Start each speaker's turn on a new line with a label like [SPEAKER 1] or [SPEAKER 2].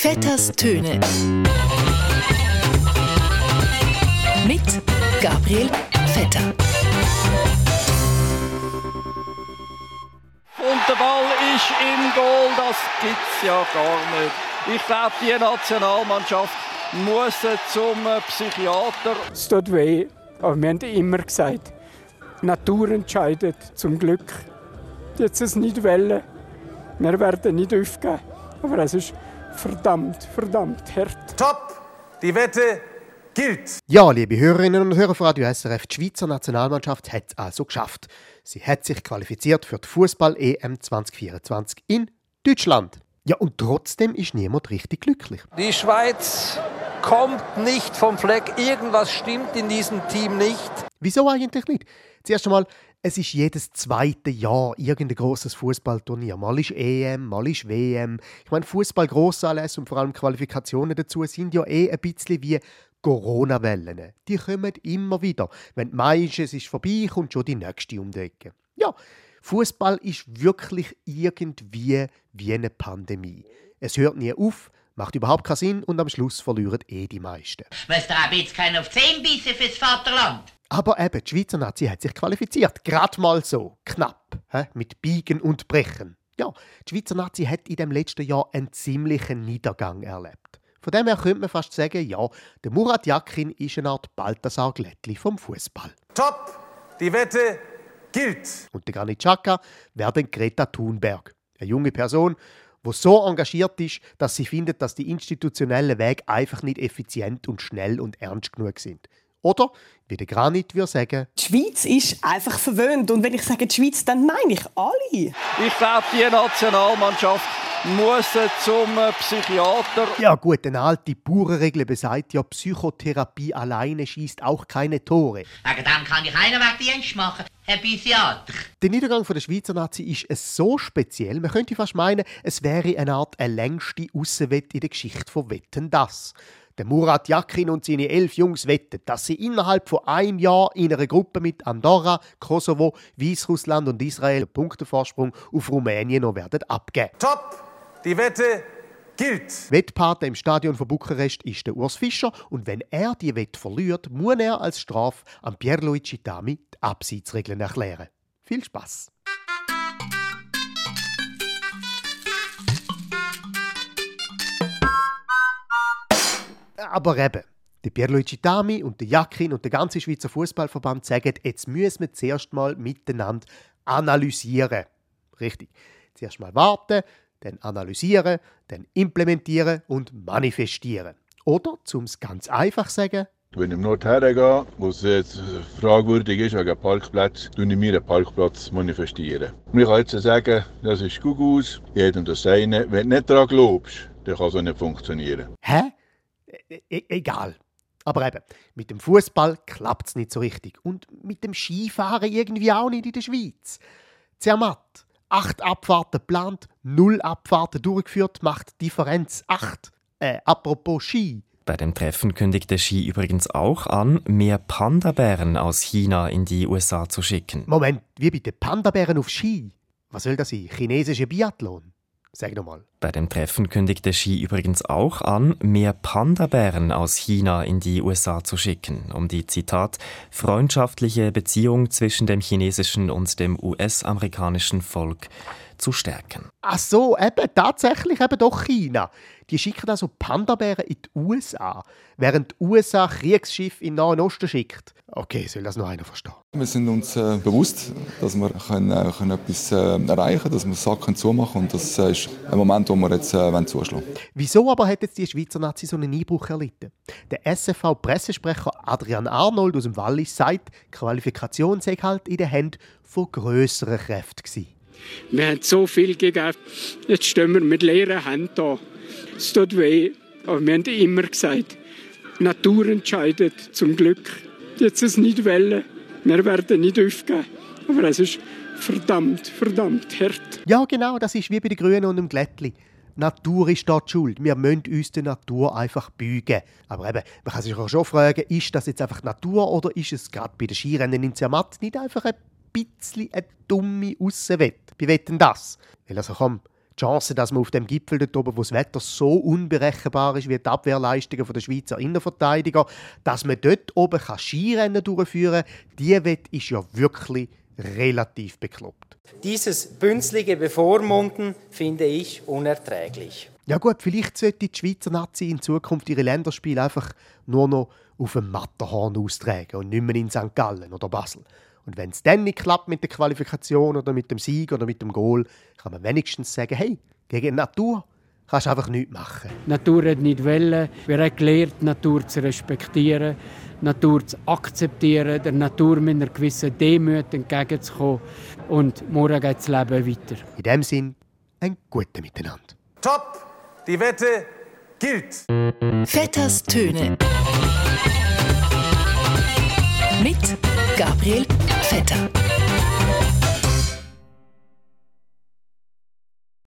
[SPEAKER 1] Vetters Töne. Mit Gabriel Vetter.
[SPEAKER 2] Und der Ball ist im Goal, das gibt's ja gar nicht. Ich glaube, die Nationalmannschaft muss zum Psychiater.
[SPEAKER 3] Es tut weh, aber wir haben immer gesagt, Natur entscheidet zum Glück. Jetzt es nicht wollen. Wir werden nicht aufgeben. Aber es ist verdammt, verdammt hart.
[SPEAKER 4] Top! Die Wette gilt!
[SPEAKER 5] Ja, liebe Hörerinnen und Hörer von Radio SRF, die Schweizer Nationalmannschaft hat es also geschafft. Sie hat sich qualifiziert für die Fußball-EM 2024 in Deutschland. Ja, und trotzdem ist niemand richtig glücklich.
[SPEAKER 2] Die Schweiz kommt nicht vom Fleck. Irgendwas stimmt in diesem Team nicht.
[SPEAKER 5] Wieso eigentlich nicht? Zuerst einmal, es ist jedes zweite Jahr irgendein großes Fußballturnier. Mal ist EM, mal ist WM. Ich meine, Fußball Grossanlässe und vor allem Qualifikationen dazu sind ja eh ein bisschen wie Corona-Wellen. Die kommen immer wieder. Wenn Mai ist, es ist vorbei, kommt schon die nächste um. Ja, Fußball ist wirklich irgendwie wie eine Pandemie. Es hört nie auf, macht überhaupt keinen Sinn und am Schluss verlieren eh die meisten.
[SPEAKER 6] Was da ab jetzt keiner auf 10 Bisse fürs Vaterland?
[SPEAKER 5] Aber eben, die Schweizer Nazi hat sich qualifiziert. Gerade mal so. Knapp. He? Mit Biegen und Brechen. Ja, die Schweizer Nazi hat in dem letzten Jahr einen ziemlichen Niedergang erlebt. Von dem her könnte man fast sagen, ja, der Murat Yakin ist eine Art Balthasar Glättli vom Fußball.
[SPEAKER 4] Top! Die Wette gilt!
[SPEAKER 5] Und der Granit Xhaka wäre Greta Thunberg. Eine junge Person, die so engagiert ist, dass sie findet, dass die institutionellen Wege einfach nicht effizient und schnell und ernst genug sind. Oder, wie der Granit würde sagen,
[SPEAKER 7] Die Schweiz ist einfach verwöhnt. Und wenn ich sage die Schweiz, dann meine ich alle.
[SPEAKER 2] Ich glaube, die Nationalmannschaft muss zum Psychiater.
[SPEAKER 5] ja gut, eine alte Bauernregel besagt ja, Psychotherapie alleine schießt auch keine Tore.
[SPEAKER 6] Wegen dem kann ich einen Wegdienst machen, Herr Psychiater.
[SPEAKER 5] Der Niedergang von der Schweizer Nazi ist es so speziell, man könnte fast meinen, es wäre eine Art eine längste Aussenwette in der Geschichte von Wetten das. Der Murat Yakin und seine elf Jungs wetten, dass sie innerhalb von einem Jahr in einer Gruppe mit Andorra, Kosovo, Weißrussland und Israel einen Punktevorsprung auf Rumänien noch werden abgeben.
[SPEAKER 4] Top! Die Wette gilt!
[SPEAKER 5] Wettpate im Stadion von Bukarest ist der Urs Fischer und wenn er die Wette verliert, muss er als Strafe an Pierluigi Tami die Abseitsregeln erklären. Viel Spaß! Aber eben, der Pierluigi Tami und der Jakin und der ganze Schweizer Fußballverband sagen, jetzt müssen wir zuerst mal miteinander analysieren. Richtig. Zuerst mal warten, dann analysieren, dann implementieren und manifestieren. Oder, um es ganz einfach zu sagen,
[SPEAKER 8] Wenn ich im Nord hergehe, wo es jetzt fragwürdig ist wegen Parkplatz, tue ich mir einen Parkplatz manifestieren. Und ich kann jetzt sagen, das ist gut aus, jedem das seine. Wenn du nicht daran glaubst, dann kann es auch nicht funktionieren.
[SPEAKER 5] hä? E e egal. Aber eben, mit dem Fußball klappt es nicht so richtig. Und mit dem Skifahren irgendwie auch nicht in der Schweiz. Zermatt. Acht Abfahrten geplant, null Abfahrten durchgeführt, macht Differenz acht. Äh, apropos Ski.
[SPEAKER 9] Bei dem Treffen kündigte Xi übrigens auch an, mehr Panda-Bären aus China in die USA zu schicken.
[SPEAKER 5] Moment, wie bitte Panda-Bären auf Ski? Was soll das sein? Chinesische Biathlon? Sag nochmal.
[SPEAKER 9] Bei dem Treffen kündigte Xi übrigens auch an, mehr Panda-Bären aus China in die USA zu schicken, um die, Zitat, freundschaftliche Beziehung zwischen dem chinesischen und dem US-amerikanischen Volk zu stärken.
[SPEAKER 5] Ach so, eben, tatsächlich eben doch China. Die schicken also Panda-Bären in die USA, während die USA Kriegsschiffe in den Nahen Osten schickt. Okay, soll das noch einer verstehen?
[SPEAKER 10] Wir sind uns äh, bewusst, dass wir können, äh, können etwas äh, erreichen können, dass wir Sachen zumachen und das äh, ist ein Moment, wo wir jetzt äh, wollen zuschlagen
[SPEAKER 5] Wieso aber hat jetzt die Schweizer Nazi so einen Einbruch erlitten? Der SFV-Pressesprecher Adrian Arnold aus dem Wallis sagt, die Qualifikation sei halt in den Händen von grösseren Kräften gewesen.
[SPEAKER 3] Wir haben so viel gegeben. Jetzt stehen wir mit leeren Händen da. Es tut weh, aber wir haben immer gesagt, Natur entscheidet zum Glück. Jetzt es nicht wollen. Wir werden nicht aufgeben. Aber es ist verdammt, verdammt hart.
[SPEAKER 5] Ja, genau, das ist wie bei den Grünen und dem Glättli. Natur ist dort schuld. Wir müssen uns der Natur einfach beugen. Aber eben, man kann sich auch schon fragen, ist das jetzt einfach Natur oder ist es gerade bei den Skirennen in Zermatt nicht einfach ein bisschen eine dumme Aussenwette? Wie wetten das? Weil also komm, Die Chance, dass man auf dem Gipfel dort oben, wo das Wetter so unberechenbar ist wie die Abwehrleistungen der Schweizer Innenverteidiger, dass man dort oben Skirennen durchführen kann, die Wette ist ja wirklich relativ bekloppt.
[SPEAKER 11] Dieses bünzlige Bevormunden finde ich unerträglich.
[SPEAKER 5] Ja gut, vielleicht sollte die Schweizer Nazi in Zukunft ihre Länderspiele einfach nur noch auf dem Matterhorn austragen und nicht mehr in St. Gallen oder Basel. Und wenn es dann nicht klappt mit der Qualifikation oder mit dem Sieg oder mit dem Goal, kann man wenigstens sagen, hey, gegen die Natur kannst du einfach nichts machen.
[SPEAKER 3] Die Natur hat nicht wollen. Wir haben gelernt, die Natur zu respektieren, die Natur zu akzeptieren, der Natur mit einer gewissen Demut entgegenzukommen. Und morgen geht das Leben weiter.
[SPEAKER 5] In dem Sinn, ein gutes Miteinander.
[SPEAKER 4] Top! Die Wette gilt!
[SPEAKER 1] Vetters Töne. Mit Gabriel Vetter.